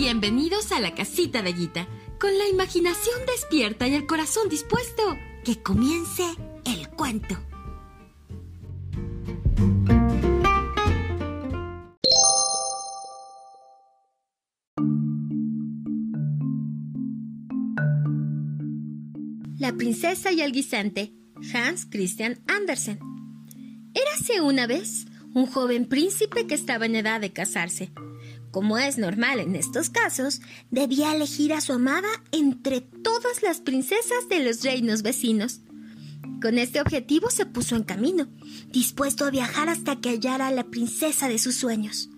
Bienvenidos a la casita de Guita. Con la imaginación despierta y el corazón dispuesto, que comience el cuento. La princesa y el guisante, Hans Christian Andersen. Érase una vez un joven príncipe que estaba en edad de casarse. Como es normal en estos casos, debía elegir a su amada entre todas las princesas de los reinos vecinos. Con este objetivo se puso en camino, dispuesto a viajar hasta que hallara a la princesa de sus sueños.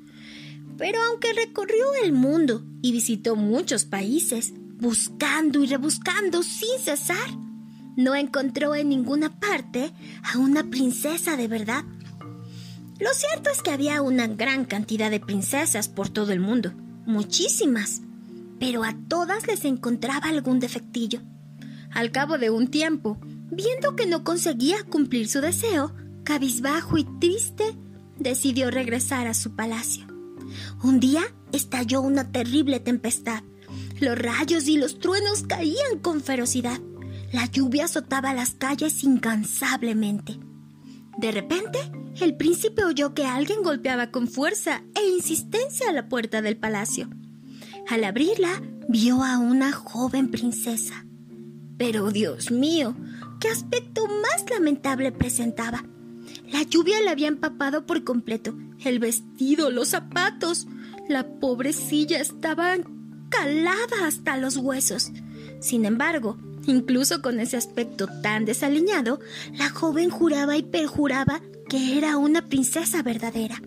Pero aunque recorrió el mundo y visitó muchos países, buscando y rebuscando sin cesar, no encontró en ninguna parte a una princesa de verdad. Lo cierto es que había una gran cantidad de princesas por todo el mundo, muchísimas, pero a todas les encontraba algún defectillo. Al cabo de un tiempo, viendo que no conseguía cumplir su deseo, cabizbajo y triste, decidió regresar a su palacio. Un día estalló una terrible tempestad. Los rayos y los truenos caían con ferocidad. La lluvia azotaba las calles incansablemente. De repente, el príncipe oyó que alguien golpeaba con fuerza e insistencia la puerta del palacio. Al abrirla, vio a una joven princesa. Pero Dios mío, qué aspecto más lamentable presentaba. La lluvia la había empapado por completo. El vestido, los zapatos. La pobrecilla estaba calada hasta los huesos. Sin embargo, Incluso con ese aspecto tan desaliñado, la joven juraba y perjuraba que era una princesa verdadera.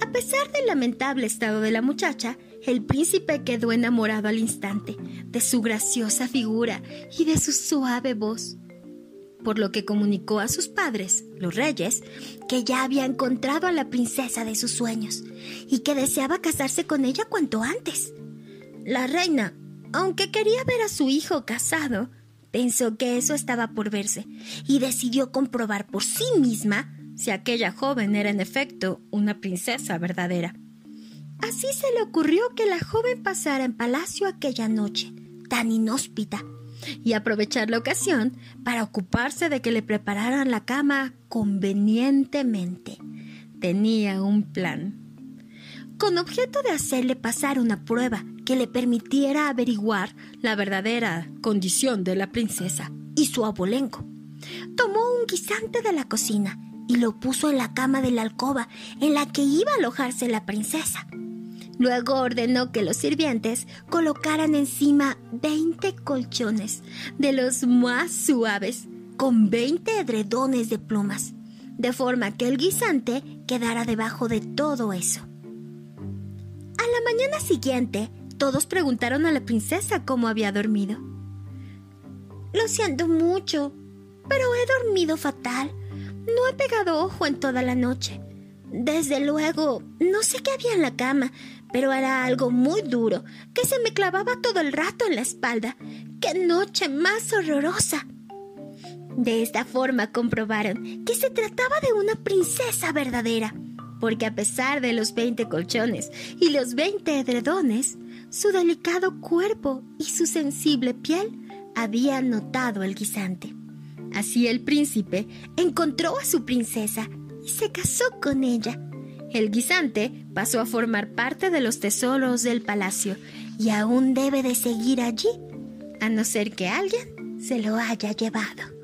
A pesar del lamentable estado de la muchacha, el príncipe quedó enamorado al instante de su graciosa figura y de su suave voz, por lo que comunicó a sus padres, los reyes, que ya había encontrado a la princesa de sus sueños y que deseaba casarse con ella cuanto antes. La reina, aunque quería ver a su hijo casado, pensó que eso estaba por verse y decidió comprobar por sí misma si aquella joven era en efecto una princesa verdadera. Así se le ocurrió que la joven pasara en palacio aquella noche, tan inhóspita, y aprovechar la ocasión para ocuparse de que le prepararan la cama convenientemente. Tenía un plan. Con objeto de hacerle pasar una prueba que le permitiera averiguar la verdadera condición de la princesa y su abolengo. Tomó un guisante de la cocina y lo puso en la cama de la alcoba en la que iba a alojarse la princesa. Luego ordenó que los sirvientes colocaran encima veinte colchones de los más suaves, con veinte edredones de plumas, de forma que el guisante quedara debajo de todo eso. La mañana siguiente, todos preguntaron a la princesa cómo había dormido. Lo siento mucho, pero he dormido fatal. No he pegado ojo en toda la noche. Desde luego, no sé qué había en la cama, pero era algo muy duro que se me clavaba todo el rato en la espalda. ¡Qué noche más horrorosa! De esta forma comprobaron que se trataba de una princesa verdadera, porque a pesar de los veinte colchones y los veinte edredones, su delicado cuerpo y su sensible piel habían notado el guisante. Así el príncipe encontró a su princesa y se casó con ella. El guisante pasó a formar parte de los tesoros del palacio y aún debe de seguir allí, a no ser que alguien se lo haya llevado.